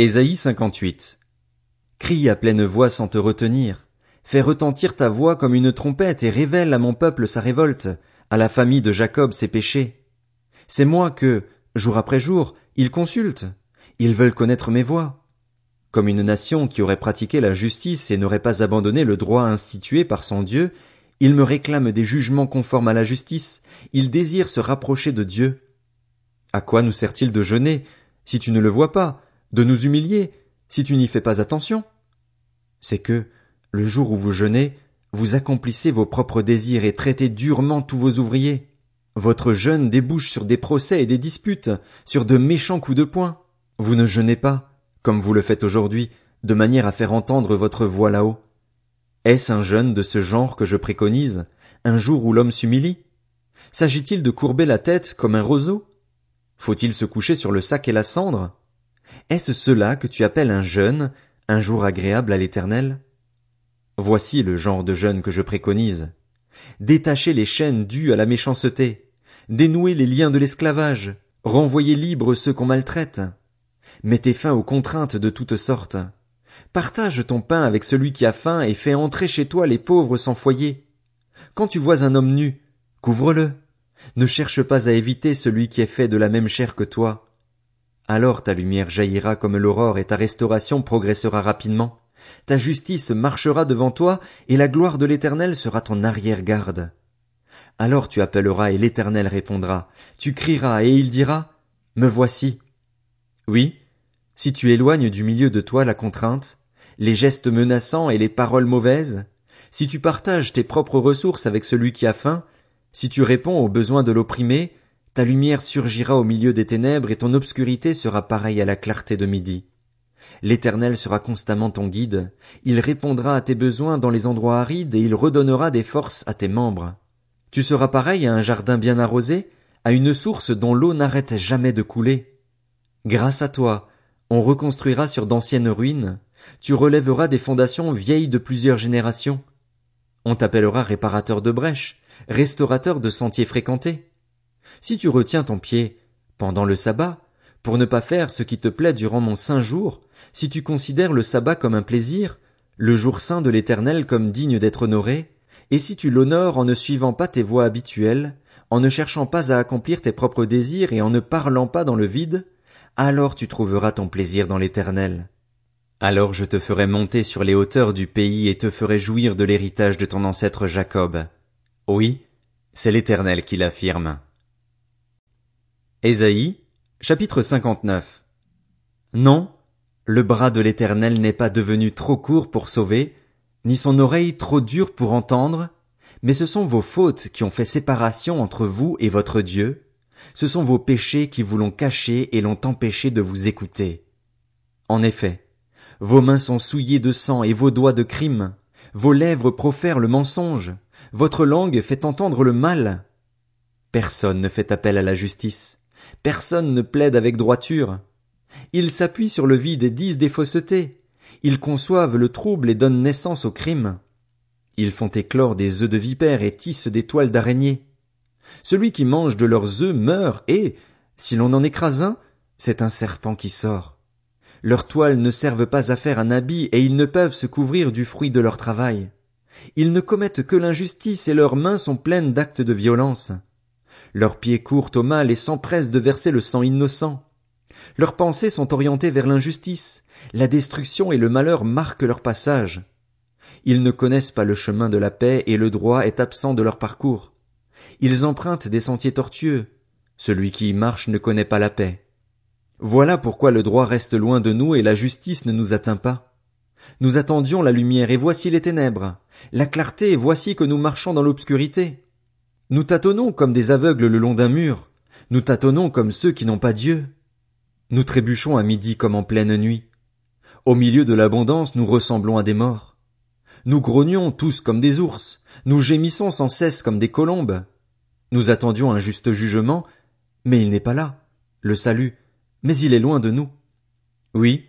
Ésaïe 58. Crie à pleine voix sans te retenir. Fais retentir ta voix comme une trompette et révèle à mon peuple sa révolte, à la famille de Jacob ses péchés. C'est moi que, jour après jour, ils consultent. Ils veulent connaître mes voies. Comme une nation qui aurait pratiqué la justice et n'aurait pas abandonné le droit institué par son Dieu, ils me réclament des jugements conformes à la justice, ils désirent se rapprocher de Dieu. À quoi nous sert-il de jeûner, si tu ne le vois pas, de nous humilier, si tu n'y fais pas attention? C'est que, le jour où vous jeûnez, vous accomplissez vos propres désirs et traitez durement tous vos ouvriers. Votre jeûne débouche sur des procès et des disputes, sur de méchants coups de poing. Vous ne jeûnez pas, comme vous le faites aujourd'hui, de manière à faire entendre votre voix là-haut. Est-ce un jeûne de ce genre que je préconise, un jour où l'homme s'humilie? S'agit-il de courber la tête comme un roseau? Faut-il se coucher sur le sac et la cendre? Est-ce cela que tu appelles un jeûne, un jour agréable à l'éternel? Voici le genre de jeûne que je préconise. Détacher les chaînes dues à la méchanceté, dénouer les liens de l'esclavage, renvoyer libres ceux qu'on maltraite. Mettez fin aux contraintes de toutes sortes. Partage ton pain avec celui qui a faim et fais entrer chez toi les pauvres sans foyer. Quand tu vois un homme nu, couvre-le. Ne cherche pas à éviter celui qui est fait de la même chair que toi. Alors ta lumière jaillira comme l'aurore et ta restauration progressera rapidement. Ta justice marchera devant toi et la gloire de l'Éternel sera ton arrière-garde. Alors tu appelleras et l'Éternel répondra. Tu crieras et il dira, Me voici. Oui, si tu éloignes du milieu de toi la contrainte, les gestes menaçants et les paroles mauvaises, si tu partages tes propres ressources avec celui qui a faim, si tu réponds aux besoins de l'opprimé, ta lumière surgira au milieu des ténèbres et ton obscurité sera pareille à la clarté de midi. L'Éternel sera constamment ton guide, il répondra à tes besoins dans les endroits arides et il redonnera des forces à tes membres. Tu seras pareil à un jardin bien arrosé, à une source dont l'eau n'arrête jamais de couler. Grâce à toi, on reconstruira sur d'anciennes ruines, tu relèveras des fondations vieilles de plusieurs générations. On t'appellera réparateur de brèches, restaurateur de sentiers fréquentés. Si tu retiens ton pied pendant le sabbat, pour ne pas faire ce qui te plaît durant mon saint jour, si tu considères le sabbat comme un plaisir, le jour saint de l'Éternel comme digne d'être honoré, et si tu l'honores en ne suivant pas tes voies habituelles, en ne cherchant pas à accomplir tes propres désirs et en ne parlant pas dans le vide, alors tu trouveras ton plaisir dans l'Éternel. Alors je te ferai monter sur les hauteurs du pays et te ferai jouir de l'héritage de ton ancêtre Jacob. Oui, c'est l'Éternel qui l'affirme. Ésaïe, chapitre 59. Non, le bras de l'Éternel n'est pas devenu trop court pour sauver, ni son oreille trop dure pour entendre, mais ce sont vos fautes qui ont fait séparation entre vous et votre Dieu, ce sont vos péchés qui vous l'ont caché et l'ont empêché de vous écouter. En effet, vos mains sont souillées de sang et vos doigts de crime, vos lèvres profèrent le mensonge, votre langue fait entendre le mal. Personne ne fait appel à la justice, personne ne plaide avec droiture. Ils s'appuient sur le vide et disent des faussetés. Ils conçoivent le trouble et donnent naissance au crime. Ils font éclore des œufs de vipère et tissent des toiles d'araignée. Celui qui mange de leurs œufs meurt et, si l'on en écrase un, c'est un serpent qui sort. Leurs toiles ne servent pas à faire un habit et ils ne peuvent se couvrir du fruit de leur travail. Ils ne commettent que l'injustice et leurs mains sont pleines d'actes de violence. Leurs pieds courent au mal et s'empressent de verser le sang innocent. Leurs pensées sont orientées vers l'injustice. La destruction et le malheur marquent leur passage. Ils ne connaissent pas le chemin de la paix et le droit est absent de leur parcours. Ils empruntent des sentiers tortueux. Celui qui y marche ne connaît pas la paix. Voilà pourquoi le droit reste loin de nous et la justice ne nous atteint pas. Nous attendions la lumière et voici les ténèbres. La clarté et voici que nous marchons dans l'obscurité. Nous tâtonnons comme des aveugles le long d'un mur. Nous tâtonnons comme ceux qui n'ont pas Dieu. Nous trébuchons à midi comme en pleine nuit. Au milieu de l'abondance, nous ressemblons à des morts. Nous grognons tous comme des ours. Nous gémissons sans cesse comme des colombes. Nous attendions un juste jugement, mais il n'est pas là. Le salut, mais il est loin de nous. Oui,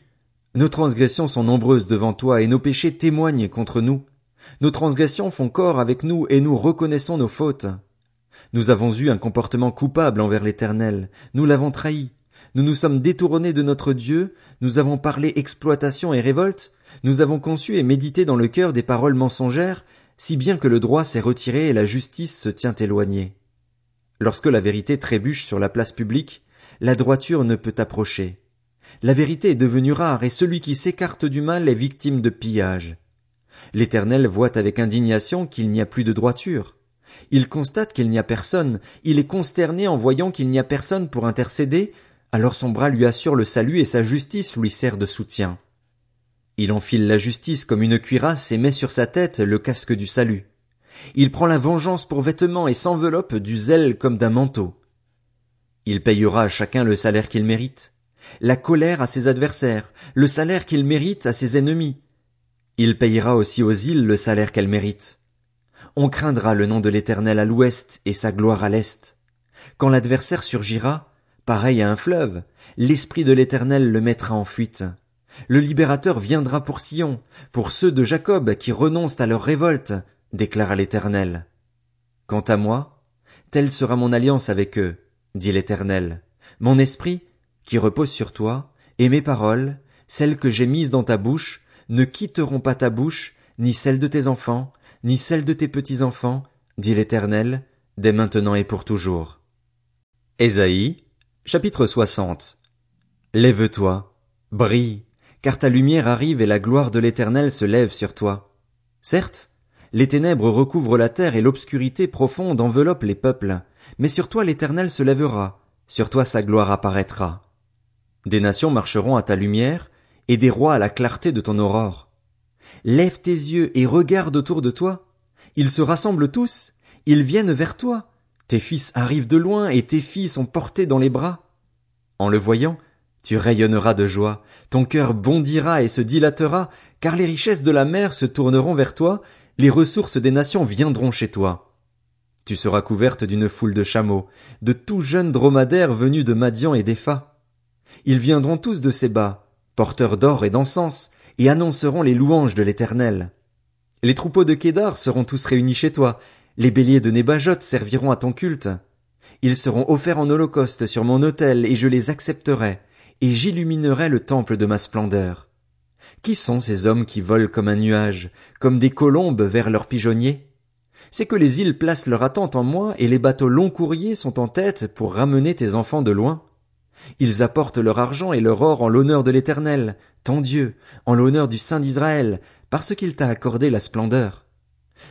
nos transgressions sont nombreuses devant toi et nos péchés témoignent contre nous. Nos transgressions font corps avec nous et nous reconnaissons nos fautes. Nous avons eu un comportement coupable envers l'Éternel, nous l'avons trahi. nous nous sommes détournés de notre Dieu, nous avons parlé exploitation et révolte, nous avons conçu et médité dans le cœur des paroles mensongères, si bien que le droit s'est retiré et la justice se tient éloignée. Lorsque la vérité trébuche sur la place publique, la droiture ne peut approcher. La vérité est devenue rare et celui qui s'écarte du mal est victime de pillage. L'Éternel voit avec indignation qu'il n'y a plus de droiture. Il constate qu'il n'y a personne, il est consterné en voyant qu'il n'y a personne pour intercéder, alors son bras lui assure le salut et sa justice lui sert de soutien. Il enfile la justice comme une cuirasse et met sur sa tête le casque du salut. Il prend la vengeance pour vêtement et s'enveloppe du zèle comme d'un manteau. Il payera à chacun le salaire qu'il mérite, la colère à ses adversaires, le salaire qu'il mérite à ses ennemis. Il payera aussi aux îles le salaire qu'elles méritent. On craindra le nom de l'Éternel à l'ouest et sa gloire à l'est. Quand l'adversaire surgira, pareil à un fleuve, l'esprit de l'Éternel le mettra en fuite. Le libérateur viendra pour Sion, pour ceux de Jacob qui renoncent à leur révolte, déclara l'Éternel. Quant à moi, telle sera mon alliance avec eux, dit l'Éternel. Mon esprit, qui repose sur toi, et mes paroles, celles que j'ai mises dans ta bouche, ne quitteront pas ta bouche, ni celle de tes enfants, ni celle de tes petits-enfants, dit l'Éternel, dès maintenant et pour toujours. Ésaïe, chapitre 60. Lève-toi, brille, car ta lumière arrive et la gloire de l'Éternel se lève sur toi. Certes, les ténèbres recouvrent la terre et l'obscurité profonde enveloppe les peuples, mais sur toi l'Éternel se lèvera, sur toi sa gloire apparaîtra. Des nations marcheront à ta lumière, et des rois à la clarté de ton aurore. Lève tes yeux et regarde autour de toi. Ils se rassemblent tous, ils viennent vers toi. Tes fils arrivent de loin et tes filles sont portées dans les bras. En le voyant, tu rayonneras de joie, ton cœur bondira et se dilatera, car les richesses de la mer se tourneront vers toi, les ressources des nations viendront chez toi. Tu seras couverte d'une foule de chameaux, de tout jeunes dromadaires venus de Madian et d'Epha. Ils viendront tous de bas, porteurs d'or et d'encens, et annonceront les louanges de l'Éternel. Les troupeaux de Kédar seront tous réunis chez toi, les béliers de Nébajot serviront à ton culte. Ils seront offerts en holocauste sur mon autel, et je les accepterai, et j'illuminerai le temple de ma splendeur. Qui sont ces hommes qui volent comme un nuage, comme des colombes vers leurs pigeonniers? C'est que les îles placent leur attente en moi et les bateaux long courriers sont en tête pour ramener tes enfants de loin. Ils apportent leur argent et leur or en l'honneur de l'Éternel, ton Dieu, en l'honneur du Saint d'Israël, parce qu'il t'a accordé la splendeur.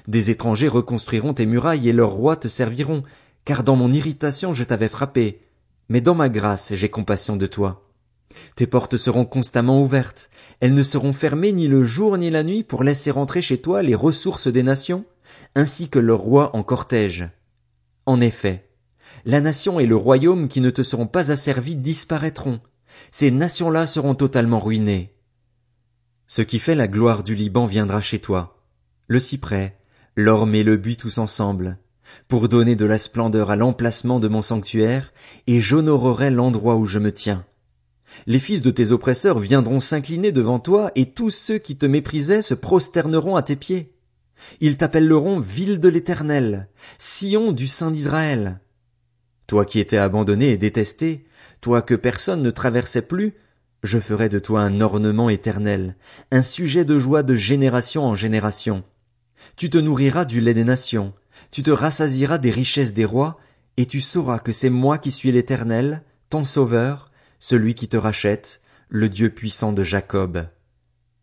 Des étrangers reconstruiront tes murailles et leurs rois te serviront, car dans mon irritation je t'avais frappé, mais dans ma grâce j'ai compassion de toi. Tes portes seront constamment ouvertes, elles ne seront fermées ni le jour ni la nuit pour laisser entrer chez toi les ressources des nations, ainsi que leurs rois en cortège. En effet, la nation et le royaume qui ne te seront pas asservis disparaîtront, ces nations-là seront totalement ruinées. Ce qui fait la gloire du Liban viendra chez toi, le cyprès, l'orme et le buis tous ensemble, pour donner de la splendeur à l'emplacement de mon sanctuaire, et j'honorerai l'endroit où je me tiens. Les fils de tes oppresseurs viendront s'incliner devant toi, et tous ceux qui te méprisaient se prosterneront à tes pieds. Ils t'appelleront ville de l'Éternel, Sion du Saint d'Israël. Toi qui étais abandonné et détesté, toi que personne ne traversait plus, je ferai de toi un ornement éternel, un sujet de joie de génération en génération. Tu te nourriras du lait des nations, tu te rassasieras des richesses des rois, et tu sauras que c'est moi qui suis l'Éternel, ton Sauveur, celui qui te rachète, le Dieu puissant de Jacob.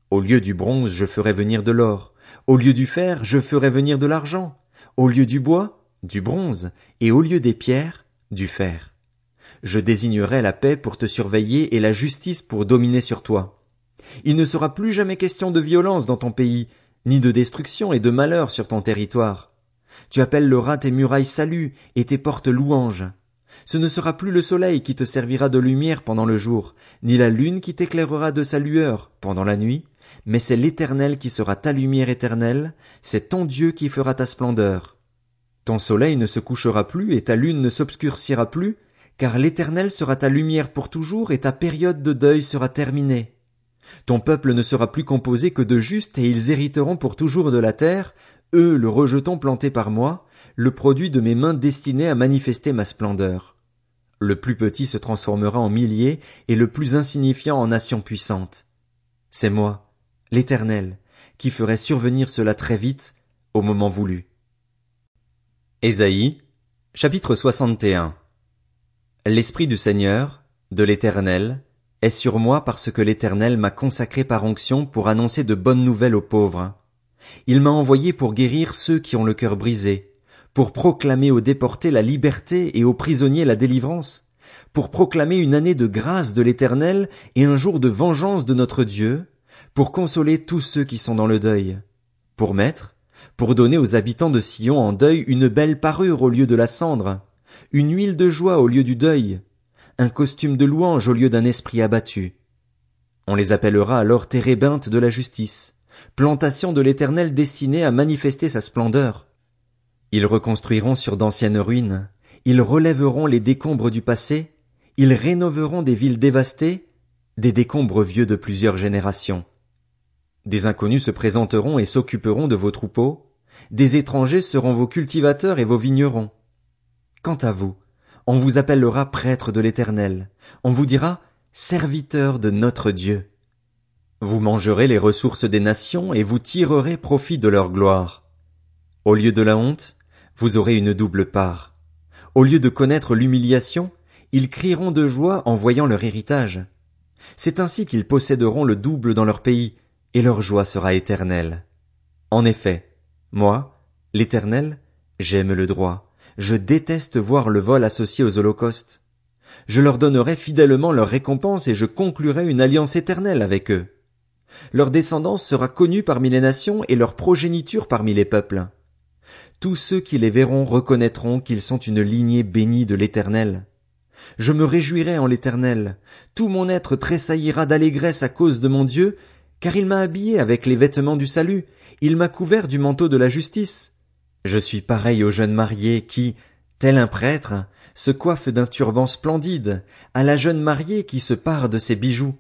Au lieu du bronze, je ferai venir de l'or, au lieu du fer, je ferai venir de l'argent, au lieu du bois, du bronze, et au lieu des pierres, du fer. Je désignerai la paix pour te surveiller et la justice pour dominer sur toi. Il ne sera plus jamais question de violence dans ton pays, ni de destruction et de malheur sur ton territoire. Tu appelleras tes murailles salut et tes portes louanges. Ce ne sera plus le soleil qui te servira de lumière pendant le jour, ni la lune qui t'éclairera de sa lueur pendant la nuit, mais c'est l'Éternel qui sera ta lumière éternelle, c'est ton Dieu qui fera ta splendeur. Ton soleil ne se couchera plus et ta lune ne s'obscurcira plus, car l'Éternel sera ta lumière pour toujours et ta période de deuil sera terminée. Ton peuple ne sera plus composé que de justes et ils hériteront pour toujours de la terre, eux le rejeton planté par moi, le produit de mes mains destinées à manifester ma splendeur. Le plus petit se transformera en milliers et le plus insignifiant en nation puissante. C'est moi, l'Éternel, qui ferai survenir cela très vite, au moment voulu. Ésaïe, chapitre 61 L'Esprit du Seigneur, de l'Éternel, est sur moi parce que l'Éternel m'a consacré par onction pour annoncer de bonnes nouvelles aux pauvres. Il m'a envoyé pour guérir ceux qui ont le cœur brisé, pour proclamer aux déportés la liberté et aux prisonniers la délivrance, pour proclamer une année de grâce de l'Éternel et un jour de vengeance de notre Dieu, pour consoler tous ceux qui sont dans le deuil, pour mettre, pour donner aux habitants de Sion en deuil une belle parure au lieu de la cendre, une huile de joie au lieu du deuil, un costume de louange au lieu d'un esprit abattu. On les appellera alors térébintes de la justice, plantation de l'Éternel destinée à manifester sa splendeur. Ils reconstruiront sur d'anciennes ruines, ils relèveront les décombres du passé, ils rénoveront des villes dévastées, des décombres vieux de plusieurs générations. Des inconnus se présenteront et s'occuperont de vos troupeaux, des étrangers seront vos cultivateurs et vos vignerons. Quant à vous, on vous appellera prêtre de l'Éternel, on vous dira serviteur de notre Dieu. Vous mangerez les ressources des nations et vous tirerez profit de leur gloire. Au lieu de la honte, vous aurez une double part. Au lieu de connaître l'humiliation, ils crieront de joie en voyant leur héritage. C'est ainsi qu'ils posséderont le double dans leur pays, et leur joie sera éternelle. En effet, moi, l'Éternel, j'aime le droit, je déteste voir le vol associé aux holocaustes. Je leur donnerai fidèlement leur récompense et je conclurai une alliance éternelle avec eux. Leur descendance sera connue parmi les nations et leur progéniture parmi les peuples. Tous ceux qui les verront reconnaîtront qu'ils sont une lignée bénie de l'Éternel. Je me réjouirai en l'Éternel, tout mon être tressaillira d'allégresse à cause de mon Dieu, car il m'a habillé avec les vêtements du salut, il m'a couvert du manteau de la justice. Je suis pareil au jeune marié qui, tel un prêtre, se coiffe d'un turban splendide, à la jeune mariée qui se pare de ses bijoux.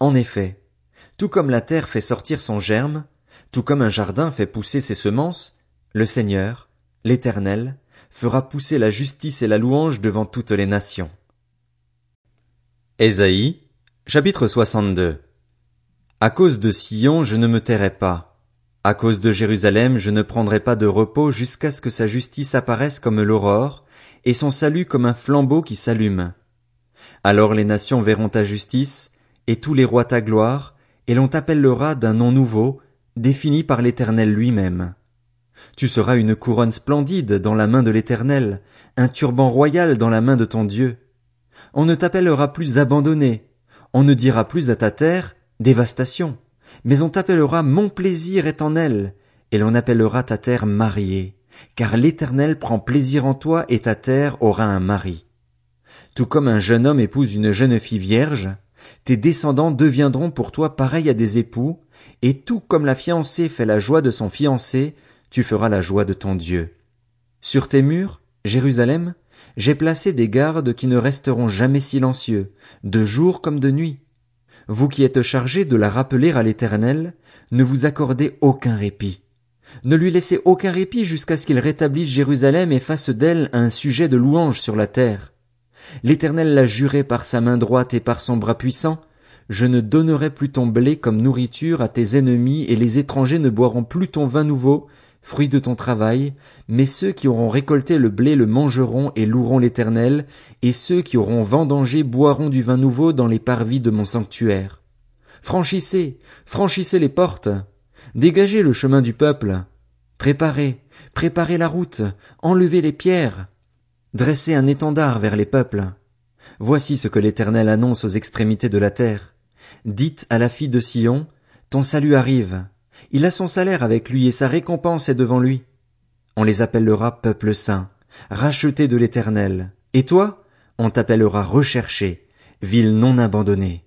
En effet, tout comme la terre fait sortir son germe, tout comme un jardin fait pousser ses semences, le Seigneur, l'Éternel, fera pousser la justice et la louange devant toutes les nations. Ésaïe, chapitre 62 À cause de Sion, je ne me tairai pas. À cause de Jérusalem, je ne prendrai pas de repos jusqu'à ce que sa justice apparaisse comme l'aurore, et son salut comme un flambeau qui s'allume. Alors les nations verront ta justice, et tous les rois ta gloire, et l'on t'appellera d'un nom nouveau, défini par l'Éternel lui-même. Tu seras une couronne splendide dans la main de l'Éternel, un turban royal dans la main de ton Dieu. On ne t'appellera plus abandonné, on ne dira plus à ta terre dévastation, mais on t'appellera mon plaisir est en elle, et l'on appellera ta terre mariée, car l'Éternel prend plaisir en toi et ta terre aura un mari. Tout comme un jeune homme épouse une jeune fille vierge, tes descendants deviendront pour toi pareils à des époux, et tout comme la fiancée fait la joie de son fiancé, tu feras la joie de ton Dieu. Sur tes murs, Jérusalem, j'ai placé des gardes qui ne resteront jamais silencieux, de jour comme de nuit. Vous qui êtes chargés de la rappeler à l'Éternel, ne vous accordez aucun répit. Ne lui laissez aucun répit jusqu'à ce qu'il rétablisse Jérusalem et fasse d'elle un sujet de louange sur la terre. L'Éternel l'a juré par sa main droite et par son bras puissant. Je ne donnerai plus ton blé comme nourriture à tes ennemis et les étrangers ne boiront plus ton vin nouveau, fruit de ton travail, mais ceux qui auront récolté le blé le mangeront et loueront l'Éternel, et ceux qui auront vendangé boiront du vin nouveau dans les parvis de mon sanctuaire. Franchissez, franchissez les portes, dégagez le chemin du peuple, préparez, préparez la route, enlevez les pierres, Dressez un étendard vers les peuples. Voici ce que l'Éternel annonce aux extrémités de la terre. Dites à la fille de Sion, ton salut arrive. Il a son salaire avec lui et sa récompense est devant lui. On les appellera peuple saint, racheté de l'Éternel. Et toi, on t'appellera recherché, ville non abandonnée.